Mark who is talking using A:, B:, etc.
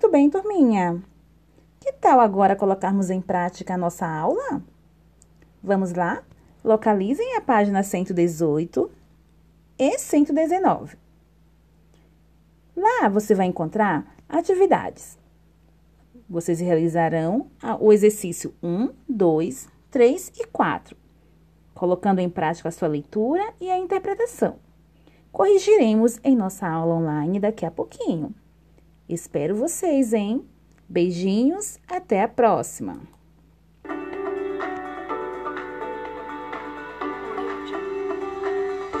A: Muito bem, turminha. Que tal agora colocarmos em prática a nossa aula? Vamos lá? Localizem a página 118 e 119. Lá você vai encontrar atividades. Vocês realizarão o exercício 1, 2, 3 e 4, colocando em prática a sua leitura e a interpretação. Corrigiremos em nossa aula online daqui a pouquinho. Espero vocês, hein? Beijinhos, até a próxima!